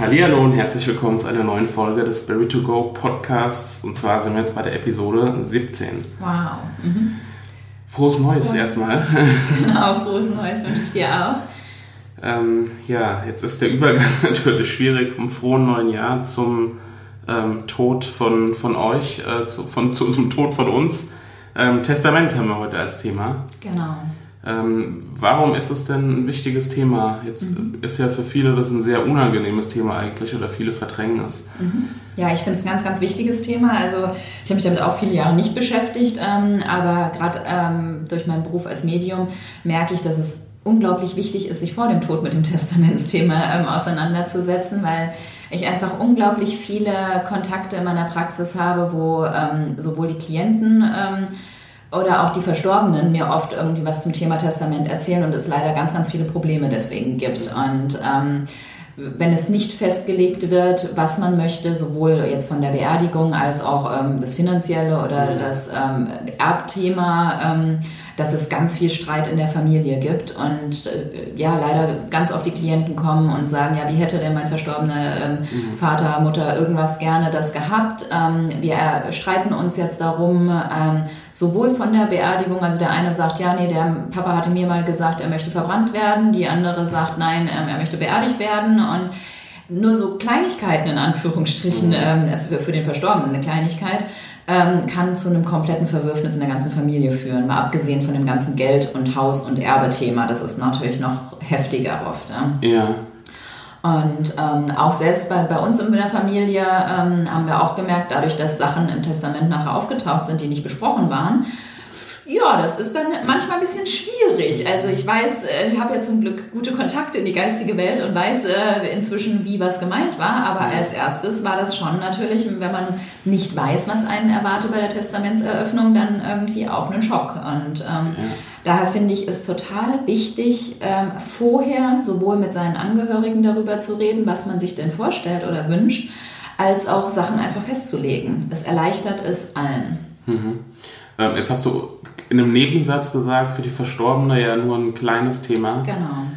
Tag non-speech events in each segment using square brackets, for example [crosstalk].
Hallo und herzlich willkommen zu einer neuen Folge des Spirit to Go Podcasts. Und zwar sind wir jetzt bei der Episode 17. Wow. Mhm. Frohes Neues Frohes erstmal. [laughs] Genau, [laughs] frohes Neues wünsche ich dir auch. Ähm, ja, jetzt ist der Übergang [laughs] natürlich schwierig vom frohen neuen Jahr zum ähm, Tod von, von euch, äh, zu, von, zu, zum Tod von uns. Ähm, Testament haben wir heute als Thema. Genau. Ähm, warum ist es denn ein wichtiges Thema? Jetzt mhm. ist ja für viele das ein sehr unangenehmes Thema eigentlich oder viele verdrängen es. Mhm. Ja, ich finde es ein ganz, ganz wichtiges Thema. Also ich habe mich damit auch viele Jahre nicht beschäftigt, ähm, aber gerade ähm, durch meinen Beruf als Medium merke ich, dass es unglaublich wichtig ist, sich vor dem Tod mit dem [laughs] Testamentsthema ähm, auseinanderzusetzen, weil ich einfach unglaublich viele Kontakte in meiner Praxis habe, wo ähm, sowohl die Klienten ähm, oder auch die Verstorbenen mir oft irgendwie was zum Thema Testament erzählen und es leider ganz, ganz viele Probleme deswegen gibt. Und ähm, wenn es nicht festgelegt wird, was man möchte, sowohl jetzt von der Beerdigung als auch ähm, das Finanzielle oder das ähm, Erbthema, ähm, dass es ganz viel Streit in der Familie gibt und äh, ja, leider ganz oft die Klienten kommen und sagen, ja, wie hätte denn mein verstorbener ähm, mhm. Vater, Mutter irgendwas gerne das gehabt? Ähm, wir streiten uns jetzt darum, ähm, sowohl von der Beerdigung, also der eine sagt, ja, nee, der Papa hatte mir mal gesagt, er möchte verbrannt werden, die andere sagt, nein, ähm, er möchte beerdigt werden und nur so Kleinigkeiten in Anführungsstrichen mhm. ähm, für, für den Verstorbenen, eine Kleinigkeit ähm, kann zu einem kompletten Verwürfnis in der ganzen Familie führen. Mal abgesehen von dem ganzen Geld- und Haus- und Erbethema. Das ist natürlich noch heftiger oft. Ja. ja. Und ähm, auch selbst bei, bei uns in der Familie ähm, haben wir auch gemerkt, dadurch, dass Sachen im Testament nachher aufgetaucht sind, die nicht besprochen waren, ja, das ist dann manchmal ein bisschen schwierig. Also ich weiß, äh, ich habe ja zum Glück gute Kontakte in die geistige Welt und weiß äh, inzwischen, wie was gemeint war. Aber als erstes war das schon natürlich, wenn man nicht weiß, was einen erwartet bei der Testamentseröffnung, dann irgendwie auch ein Schock. Und ähm, ja. daher finde ich es total wichtig, ähm, vorher sowohl mit seinen Angehörigen darüber zu reden, was man sich denn vorstellt oder wünscht, als auch Sachen einfach festzulegen. Es erleichtert es allen. Mhm. Ähm, jetzt hast du in einem Nebensatz gesagt, für die Verstorbene ja nur ein kleines Thema. Genau.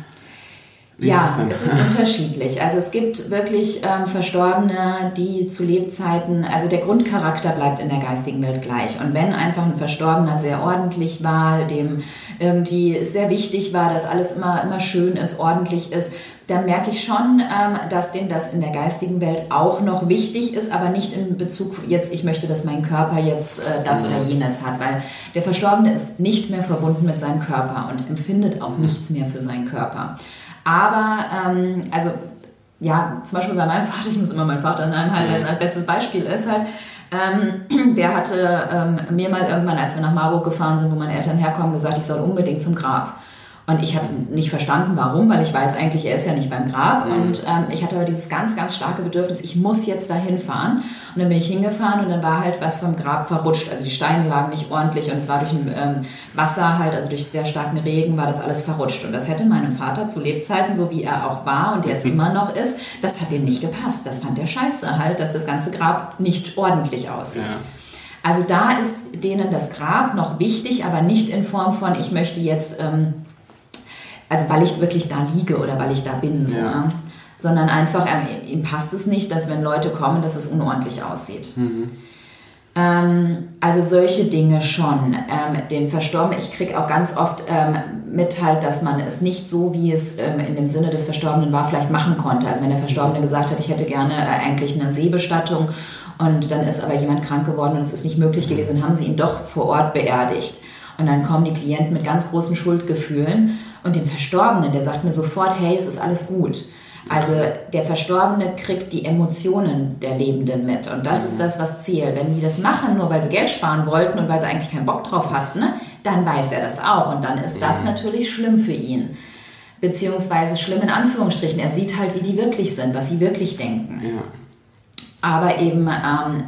Wie ja, ist es, es, ist unterschiedlich. Also es gibt wirklich ähm, Verstorbene, die zu Lebzeiten, also der Grundcharakter bleibt in der geistigen Welt gleich. Und wenn einfach ein Verstorbener sehr ordentlich war, dem irgendwie sehr wichtig war, dass alles immer, immer schön ist, ordentlich ist, dann merke ich schon, ähm, dass denen das in der geistigen Welt auch noch wichtig ist, aber nicht in Bezug jetzt, ich möchte, dass mein Körper jetzt äh, das oder jenes hat, weil der Verstorbene ist nicht mehr verbunden mit seinem Körper und empfindet auch nichts mehr für seinen Körper. Aber, ähm, also, ja, zum Beispiel bei meinem Vater, ich muss immer meinen Vater nennen, halt, weil es ein bestes Beispiel ist halt, ähm, [clears throat] der hatte ähm, mir mal irgendwann, als wir nach Marburg gefahren sind, wo meine Eltern herkommen, gesagt, ich soll unbedingt zum Grab. Und ich habe nicht verstanden, warum, weil ich weiß eigentlich, er ist ja nicht beim Grab. Mhm. Und ähm, ich hatte aber dieses ganz, ganz starke Bedürfnis, ich muss jetzt da hinfahren. Und dann bin ich hingefahren und dann war halt was vom Grab verrutscht. Also die Steine lagen nicht ordentlich und es war durch ein ähm, Wasser halt, also durch sehr starken Regen war das alles verrutscht. Und das hätte meinem Vater zu Lebzeiten, so wie er auch war und jetzt mhm. immer noch ist, das hat ihm nicht gepasst. Das fand er scheiße halt, dass das ganze Grab nicht ordentlich aussieht. Ja. Also da ist denen das Grab noch wichtig, aber nicht in Form von, ich möchte jetzt... Ähm, also weil ich wirklich da liege oder weil ich da bin, so, ja. ne? sondern einfach, ähm, ihm passt es nicht, dass wenn Leute kommen, dass es unordentlich aussieht. Mhm. Ähm, also solche Dinge schon. Ähm, den Verstorbenen, ich kriege auch ganz oft ähm, mit halt, dass man es nicht so, wie es ähm, in dem Sinne des Verstorbenen war, vielleicht machen konnte. Also wenn der Verstorbene gesagt hat, ich hätte gerne äh, eigentlich eine Seebestattung und dann ist aber jemand krank geworden und es ist nicht möglich gewesen, dann haben sie ihn doch vor Ort beerdigt. Und dann kommen die Klienten mit ganz großen Schuldgefühlen und den Verstorbenen, der sagt mir sofort, hey, es ist alles gut. Also der Verstorbene kriegt die Emotionen der Lebenden mit. Und das mhm. ist das, was zählt. Wenn die das machen, nur weil sie Geld sparen wollten und weil sie eigentlich keinen Bock drauf hatten, ne, dann weiß er das auch. Und dann ist das mhm. natürlich schlimm für ihn. beziehungsweise schlimm in Anführungsstrichen. Er sieht halt, wie die wirklich sind, was sie wirklich denken. Ja. Aber eben, ähm,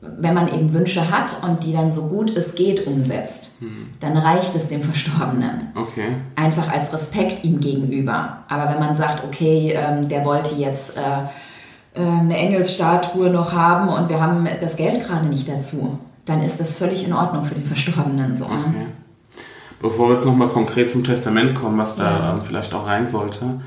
wenn man eben Wünsche hat und die dann so gut es geht umsetzt, Mhm. dann reicht es dem Verstorbenen. Okay. Einfach als Respekt ihm gegenüber. Aber wenn man sagt, okay, ähm, der wollte jetzt äh, äh, eine Engelsstatue noch haben und wir haben das Geld gerade nicht dazu, dann ist das völlig in Ordnung für den Verstorbenen so. ne? Okay. Bevor wir jetzt nochmal konkret zum Testament kommen, was da Ja. ähm, vielleicht auch rein sollte.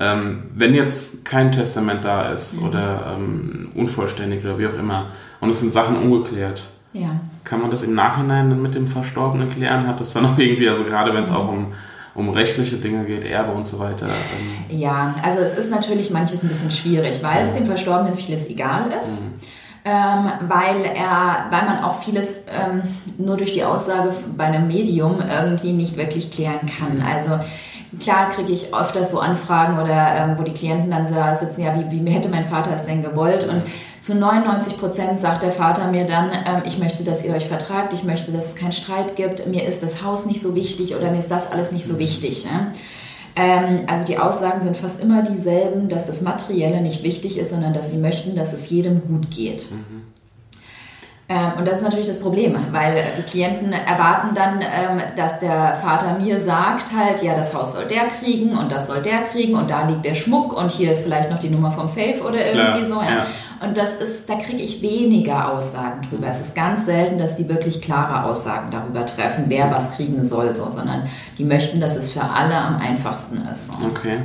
Ähm, wenn jetzt kein Testament da ist Mhm. oder ähm, unvollständig oder wie auch immer und es sind Sachen ungeklärt, Ja. kann man das im Nachhinein dann mit dem Verstorbenen klären? Hat das dann auch irgendwie, also gerade wenn es auch um, um rechtliche Dinge geht, Erbe und so weiter. Ähm, Ja, also es ist natürlich manches ein bisschen schwierig, weil es dem Verstorbenen vieles egal ist. Ähm, weil er, weil man auch vieles ähm, nur durch die Aussage bei einem Medium irgendwie nicht wirklich klären kann. Also klar kriege ich öfters so Anfragen oder ähm, wo die Klienten dann da sitzen, ja, wie, wie hätte mein Vater es denn gewollt? Und zu 99 Prozent sagt der Vater mir dann, ähm, ich möchte, dass ihr euch vertragt, ich möchte, dass es keinen Streit gibt, mir ist das Haus nicht so wichtig oder mir ist das alles nicht so wichtig. Ja? Ähm, also die Aussagen sind fast immer dieselben, dass das Materielle nicht wichtig ist, sondern dass sie möchten, dass es jedem gut geht. Ähm, und das ist natürlich das Problem, weil die Klienten erwarten dann, ähm, dass der Vater mir sagt halt, ja, das Haus soll der kriegen und das soll der kriegen und da liegt der Schmuck und hier ist vielleicht noch die Nummer vom Safe oder irgendwie Klar, so. Ja. Und das ist, da kriege ich weniger Aussagen drüber. Es ist ganz selten, dass die wirklich klare Aussagen darüber treffen, wer was kriegen soll, so, sondern die möchten, dass es für alle am einfachsten ist. So. okay.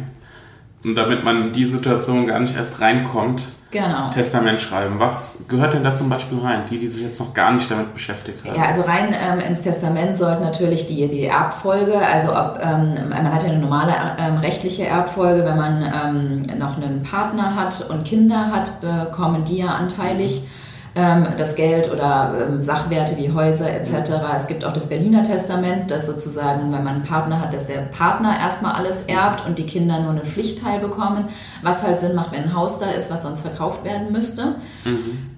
Und damit man in die Situation gar nicht erst reinkommt, Genau. Testament schreiben. Was gehört denn da zum Beispiel rein? Die, die sich jetzt noch gar nicht damit beschäftigt haben. Ja, also rein ähm, ins Testament sollte natürlich die, die Erbfolge, also ob, ähm, man hat ja eine normale ähm, rechtliche Erbfolge, wenn man ähm, noch einen Partner hat und Kinder hat, bekommen die ja anteilig ähm, das Geld oder ähm, Sachwerte wie Häuser etc. Es gibt auch das Berliner Testament, das sozusagen, wenn man einen Partner hat, dass der Partner erstmal alles erbt und die Kinder nur einen Pflichtteil bekommen, was halt Sinn macht, wenn ein Haus da ist, was sonst verkauft werden müsste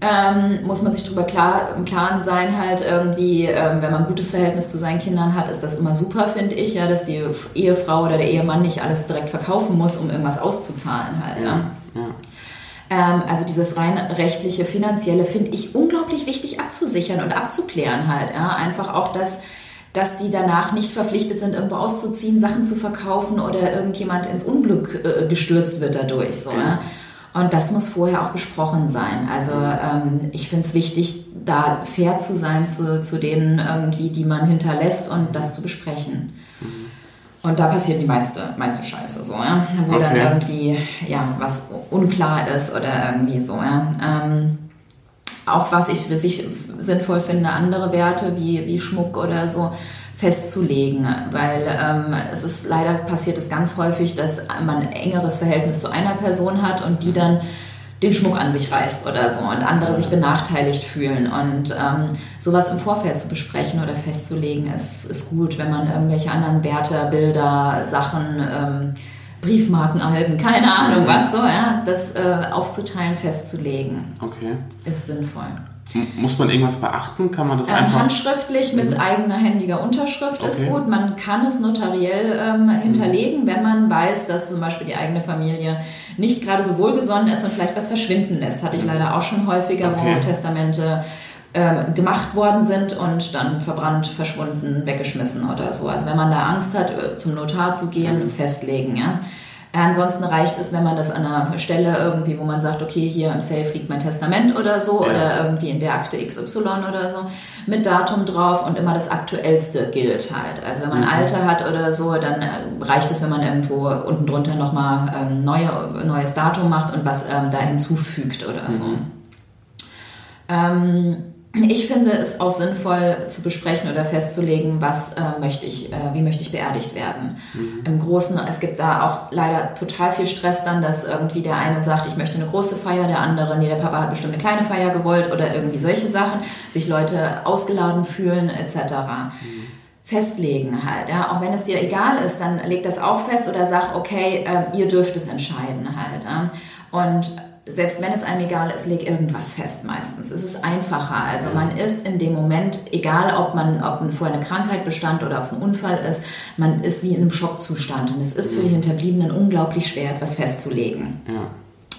ähm, muss man sich darüber klar, im Klaren sein, halt irgendwie, ähm, wenn man ein gutes Verhältnis zu seinen Kindern hat, ist das immer super, finde ich, ja, dass die Ehefrau oder der Ehemann nicht alles direkt verkaufen muss, um irgendwas auszuzahlen halt. Ja. Ja. Ähm, also dieses rein rechtliche, finanzielle finde ich unglaublich wichtig abzusichern und abzuklären halt. Ja. Einfach auch, dass dass die danach nicht verpflichtet sind, irgendwo auszuziehen, Sachen zu verkaufen oder irgendjemand ins Unglück äh, gestürzt wird dadurch. So, ja. Und das muss vorher auch besprochen sein. Also ähm, ich finde es wichtig, da fair zu sein zu, zu denen irgendwie, die man hinterlässt und das zu besprechen. Und da passiert die meiste, meiste Scheiße so, ja. Wo dann Okay. irgendwie ja, was unklar ist oder irgendwie so, ja. Ähm, auch was ich für sich sinnvoll finde, andere Werte wie, wie Schmuck oder so festzulegen, weil ähm, es ist leider passiert es ganz häufig, dass man ein engeres Verhältnis zu einer Person hat und die dann den Schmuck an sich reißt oder so und andere sich benachteiligt fühlen und ähm, sowas im Vorfeld zu besprechen oder festzulegen ist, ist gut, wenn man irgendwelche anderen Werte, Bilder, Sachen, ähm, Briefmarkenalben, keine Ahnung was so, ja, das äh, aufzuteilen, festzulegen, Okay. ist sinnvoll. Muss man irgendwas beachten? Kann man das Ähm, einfach. handschriftlich mit eigener händiger Unterschrift ist Okay. gut. Man kann es notariell ähm, hinterlegen, wenn man weiß, dass zum Beispiel die eigene Familie nicht gerade so wohlgesonnen ist und vielleicht was verschwinden lässt. Hatte ich leider auch schon häufiger, Okay. wo Testamente ähm, gemacht worden sind und dann verbrannt, verschwunden, weggeschmissen oder so. Also wenn man da Angst hat, äh, zum Notar zu gehen, festlegen, ja. Ansonsten reicht es, wenn man das an einer Stelle irgendwie, wo man sagt, okay, hier im Safe liegt mein Testament oder so, Ja. oder irgendwie in der Akte XY oder so, mit Datum drauf und immer das Aktuellste gilt halt. Also wenn man Mhm. Alter hat oder so, dann äh, reicht es, wenn man irgendwo unten drunter nochmal ähm, neue, neues Datum macht und was ähm, da hinzufügt oder so. Ähm, ich finde es auch sinnvoll zu besprechen oder festzulegen, was äh, möchte ich, äh, wie möchte ich beerdigt werden. Im Großen, es gibt da auch leider total viel Stress dann, dass irgendwie der eine sagt, ich möchte eine große Feier, der andere, nee, der Papa hat bestimmt eine kleine Feier gewollt oder irgendwie solche Sachen, sich Leute ausgeladen fühlen etc. Festlegen halt, ja, auch wenn es dir egal ist, dann leg das auch fest oder sag, okay, äh, ihr dürft es entscheiden halt. Ja. Und selbst wenn es einem egal ist, leg irgendwas fest meistens. Es ist einfacher. Also man ist in dem Moment, egal ob man, ob vorher eine Krankheit bestand oder ob es ein Unfall ist, man ist wie in einem Schockzustand. Und es ist für die Hinterbliebenen unglaublich schwer, etwas festzulegen. Ja.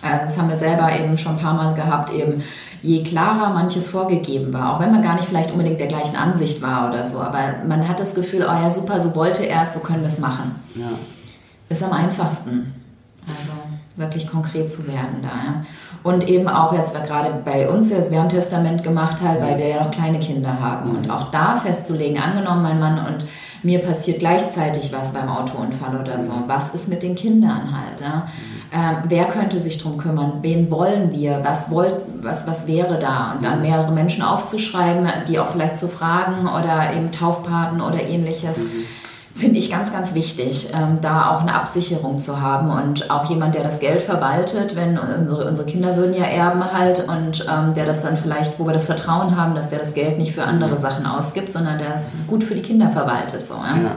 Also das haben wir selber eben schon ein paar Mal gehabt, eben je klarer manches vorgegeben war, auch wenn man gar nicht vielleicht unbedingt der gleichen Ansicht war oder so, aber man hat das Gefühl, oh ja super, so wollte er es, so können wir es machen. Ja. Ist am einfachsten. Wirklich konkret zu werden da. Ja. Und eben auch jetzt, weil gerade bei uns jetzt, haben Testament gemacht halt, weil wir ja noch kleine Kinder haben. Und auch da festzulegen, angenommen, mein Mann und mir passiert gleichzeitig was beim Autounfall oder so. Was ist mit den Kindern halt? Ja? Ähm, wer könnte sich darum kümmern? Wen wollen wir? Was, wollt, was, was wäre da? Und dann mehrere Menschen aufzuschreiben, die auch vielleicht zu fragen oder eben Taufpaten oder ähnliches. Mhm finde ich ganz, ganz wichtig, ähm, da auch eine Absicherung zu haben und auch jemand, der das Geld verwaltet, wenn unsere, unsere Kinder würden ja erben halt und ähm, der das dann vielleicht, wo wir das Vertrauen haben, dass der das Geld nicht für andere mhm. Sachen ausgibt, sondern der es gut für die Kinder verwaltet. So, ja. ja.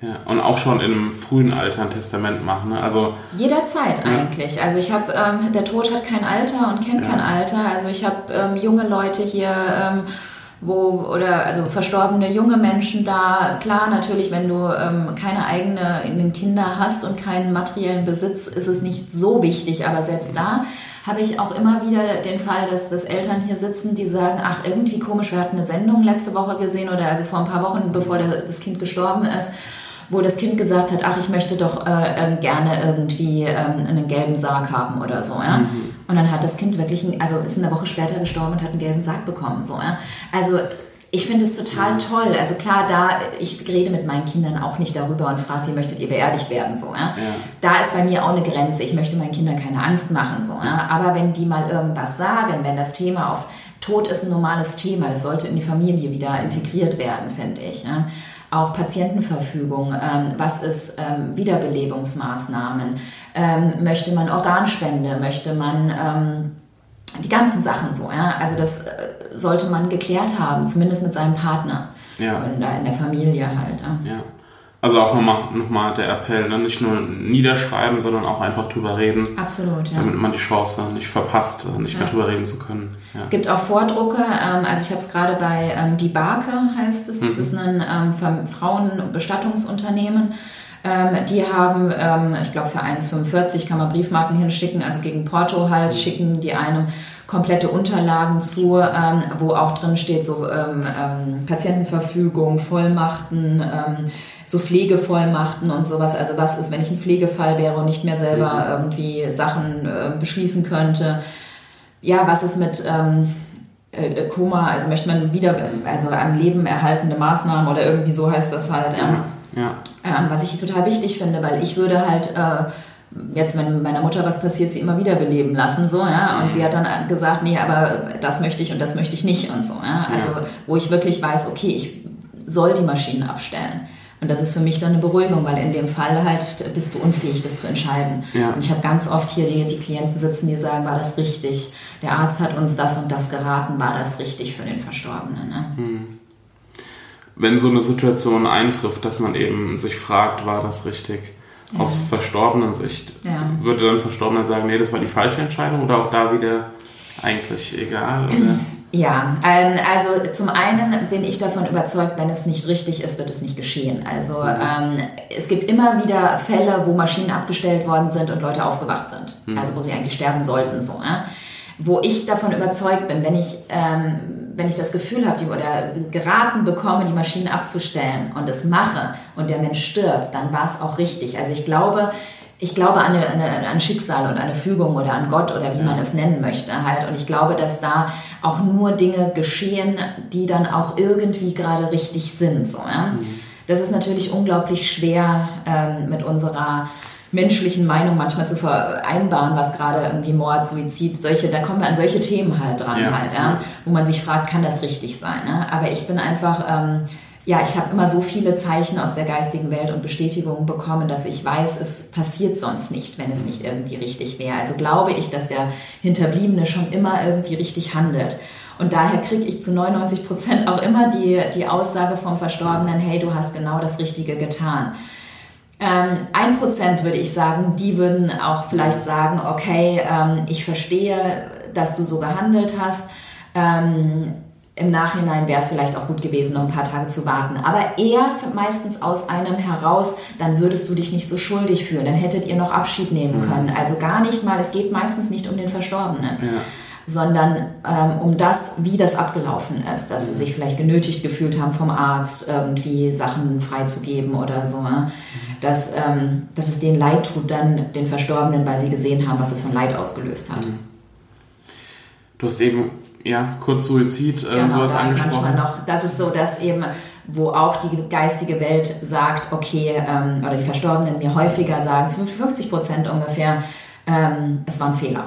Ja, und auch schon im frühen Alter ein Testament machen. Ne? Also, Jederzeit ja. eigentlich. Also ich habe, ähm, der Tod hat kein Alter und kennt ja. kein Alter. Also ich habe ähm, junge Leute hier, ähm, wo oder also verstorbene junge Menschen da. Klar, natürlich, wenn du ähm, keine eigenen Kinder hast und keinen materiellen Besitz, ist es nicht so wichtig. Aber selbst da habe ich auch immer wieder den Fall, dass, dass Eltern hier sitzen, die sagen, ach, irgendwie komisch, wir hatten eine Sendung letzte Woche gesehen oder also vor ein paar Wochen, bevor das Kind gestorben ist wo das Kind gesagt hat, ach, ich möchte doch äh, äh gerne irgendwie ähm, einen gelben Sarg haben oder so, ja. Mhm. Und dann hat das Kind wirklich, ein, also ist eine Woche später gestorben und hat einen gelben Sarg bekommen, so, ja. Also ich finde es total mhm. toll. Also klar, da ich rede mit meinen Kindern auch nicht darüber und frage, wie möchtet ihr beerdigt werden, so, ja. ja. Da ist bei mir auch eine Grenze. Ich möchte meinen Kindern keine Angst machen, so, ja. Aber wenn die mal irgendwas sagen, wenn das Thema auf Tod ist ein normales Thema, das sollte in die Familie wieder integriert werden, finde ich. Auch Patientenverfügung, ähm, was ist ähm, Wiederbelebungsmaßnahmen, ähm, möchte man Organspende, möchte man ähm, die ganzen Sachen so, ja, also das äh, sollte man geklärt haben, zumindest mit seinem Partner ja. in, der, in der Familie halt. Ja. ja. Also auch nochmal noch mal der Appell, ne? nicht nur niederschreiben, sondern auch einfach drüber reden. Absolut, ja. Damit man die Chance nicht verpasst, nicht ja. mehr drüber reden zu können. Ja. Es gibt auch Vordrucke, ähm, also ich habe es gerade bei ähm, Die Barke heißt es, das mhm. ist ein ähm, Frauenbestattungsunternehmen. Ähm, die haben, ähm, ich glaube für 1,45 kann man Briefmarken hinschicken, also gegen Porto halt, mhm. schicken die einem komplette Unterlagen zu, ähm, wo auch drin steht, so Patientenverfügung, Vollmachten, so Pflegevollmachten und sowas. Also was ist, wenn ich ein Pflegefall wäre und nicht mehr selber mhm. irgendwie Sachen äh, beschließen könnte. Ja, was ist mit ähm, äh, Koma, also möchte man wieder, also am Leben erhaltende Maßnahmen oder irgendwie so heißt das halt. Ähm, ja. Ähm, was ich total wichtig finde, weil ich würde halt äh, jetzt, wenn meiner Mutter was passiert, sie immer wieder beleben lassen, so, ja. Und sie hat dann gesagt, nee, aber das möchte ich und das möchte ich nicht und so, ja. Also, wo ich wirklich weiß, okay, ich soll die Maschinen abstellen. Und das ist für mich dann eine Beruhigung, weil in dem Fall halt bist du unfähig, das zu entscheiden. Ja. Und ich habe ganz oft hier die, die Klienten sitzen, die sagen, war das richtig? Der Arzt hat uns das und das geraten, war das richtig für den Verstorbenen? Ne? Hm. Wenn so eine Situation eintrifft, dass man eben sich fragt, war das richtig? Ja. Aus verstorbenen Sicht, ja. würde dann Verstorbener sagen, nee, das war die falsche Entscheidung oder auch da wieder eigentlich egal? Oder? [laughs] Ja, ähm, also zum einen bin ich davon überzeugt, wenn es nicht richtig ist, wird es nicht geschehen. Also mhm. ähm, es gibt immer wieder Fälle, wo Maschinen abgestellt worden sind und Leute aufgewacht sind. Mhm. Also wo sie eigentlich sterben sollten. So, ja? Wo ich davon überzeugt bin, wenn ich, ähm, wenn ich das Gefühl habe oder geraten bekomme, die Maschinen abzustellen und es mache und der Mensch stirbt, dann war es auch richtig. Also ich glaube, ich glaube an, eine, eine, an Schicksal und eine Fügung oder an Gott oder wie ja. man es nennen möchte halt. Und ich glaube, dass da auch nur Dinge geschehen, die dann auch irgendwie gerade richtig sind. So, ja? Mhm. Das ist natürlich unglaublich schwer ähm, mit unserer menschlichen Meinung manchmal zu vereinbaren, was gerade irgendwie Mord, Suizid, solche, da kommen wir an solche Themen halt dran ja. halt, ja? wo man sich fragt, kann das richtig sein? Ne? Aber ich bin einfach ähm, ja, ich habe immer so viele Zeichen aus der geistigen Welt und Bestätigungen bekommen, dass ich weiß, es passiert sonst nicht, wenn es nicht irgendwie richtig wäre. Also glaube ich, dass der Hinterbliebene schon immer irgendwie richtig handelt. Und daher kriege ich zu 99 Prozent auch immer die, die Aussage vom Verstorbenen, hey, du hast genau das Richtige getan. Ähm, ein Prozent würde ich sagen, die würden auch vielleicht sagen, okay, ähm, ich verstehe, dass du so gehandelt hast. Ähm, Im Nachhinein wäre es vielleicht auch gut gewesen, noch ein paar Tage zu warten. Aber eher meistens aus einem heraus, dann würdest du dich nicht so schuldig fühlen, dann hättet ihr noch Abschied nehmen mhm. können. Also gar nicht mal, es geht meistens nicht um den Verstorbenen. Ja sondern ähm, um das, wie das abgelaufen ist, dass sie sich vielleicht genötigt gefühlt haben vom Arzt, irgendwie Sachen freizugeben oder so, dass, ähm, dass es denen leid tut, dann den Verstorbenen, weil sie gesehen haben, was es von Leid ausgelöst hat. Mhm. Du hast eben ja kurz Suizid äh, genau, sowas das angesprochen. Manchmal noch, das ist so, dass eben wo auch die geistige Welt sagt, okay, ähm, oder die Verstorbenen mir häufiger sagen, zu 50 Prozent ungefähr, ähm, es war ein Fehler.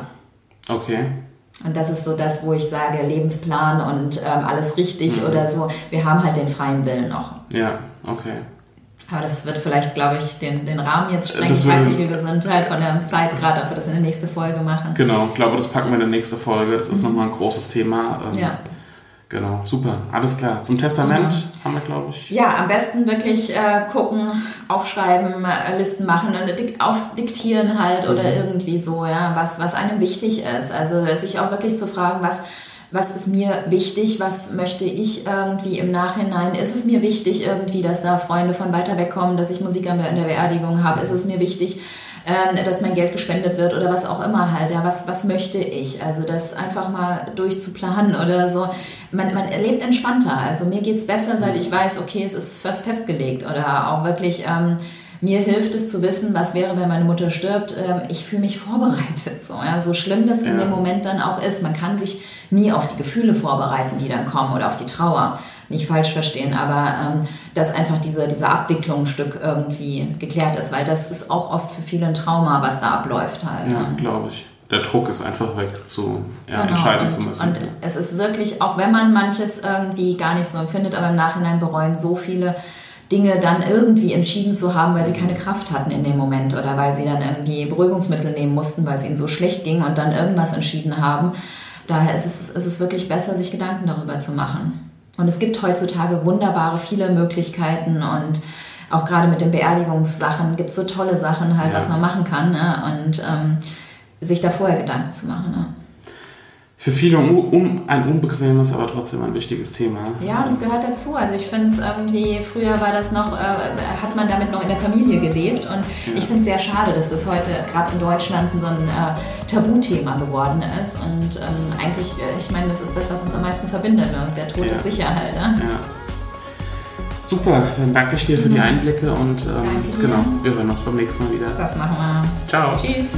Okay. Und das ist so das, wo ich sage, Lebensplan und ähm, alles richtig mhm. oder so. Wir haben halt den freien Willen noch. Ja, okay. Aber das wird vielleicht, glaube ich, den, den Rahmen jetzt sprengen. ich weiß nicht, wie wir sind halt von der Zeit gerade, ob wir das in der nächsten Folge machen. Genau, ich glaube, das packen wir in der nächsten Folge. Das ist mhm. nochmal ein großes Thema. Ähm, ja. Genau, super, alles klar. Zum Testament mhm. haben wir, glaube ich. Ja, am besten wirklich äh, gucken, aufschreiben, äh, Listen machen und dik aufdiktieren halt mhm. oder irgendwie so, ja, was, was einem wichtig ist. Also sich auch wirklich zu fragen, was, was ist mir wichtig, was möchte ich irgendwie im Nachhinein? Ist es mir wichtig irgendwie, dass da Freunde von weiter weg kommen, dass ich Musik in der Beerdigung habe? Ist es mir wichtig, ähm, dass mein Geld gespendet wird oder was auch immer halt. Ja, was, was möchte ich? Also das einfach mal durchzuplanen oder so. Man, man erlebt entspannter. Also mir geht es besser, seit ich weiß, okay, es ist fast festgelegt oder auch wirklich... Ähm, mir hilft es zu wissen, was wäre, wenn meine Mutter stirbt. Ähm, ich fühle mich vorbereitet. So, ja, so schlimm das in dem Moment dann auch ist. Man kann sich nie auf die Gefühle vorbereiten, die dann kommen oder auf die Trauer nicht falsch verstehen, aber ähm, dass einfach diese, diese Abwicklung ein Stück irgendwie geklärt ist, weil das ist auch oft für viele ein Trauma, was da abläuft halt. Ja, ähm. glaube ich. Der Druck ist einfach weg, zu ja, genau. entscheiden und, zu müssen. Und es ist wirklich, auch wenn man manches irgendwie gar nicht so empfindet, aber im Nachhinein bereuen so viele Dinge dann irgendwie entschieden zu haben, weil sie keine Kraft hatten in dem Moment oder weil sie dann irgendwie Beruhigungsmittel nehmen mussten, weil es ihnen so schlecht ging und dann irgendwas entschieden haben. Daher ist es, ist es wirklich besser, sich Gedanken darüber zu machen. Und es gibt heutzutage wunderbare viele Möglichkeiten und auch gerade mit den Beerdigungssachen gibt es so tolle Sachen halt, ja. was man machen kann ne? und ähm, sich da vorher Gedanken zu machen. Ne? Für viele um, ein unbequemes, aber trotzdem ein wichtiges Thema. Ja, das gehört dazu. Also ich finde es irgendwie, früher war das noch, äh, hat man damit noch in der Familie gelebt und ja. ich finde es sehr schade, dass das heute gerade in Deutschland so ein äh, Tabuthema geworden ist und ähm, eigentlich, äh, ich meine, das ist das, was uns am meisten verbindet uns, der Tod ja. ist Sicherheit. Ne? Ja. Super, dann danke ich dir für die mhm. Einblicke und ähm, genau, wir hören uns beim nächsten Mal wieder. Das machen wir. Ciao. Tschüss.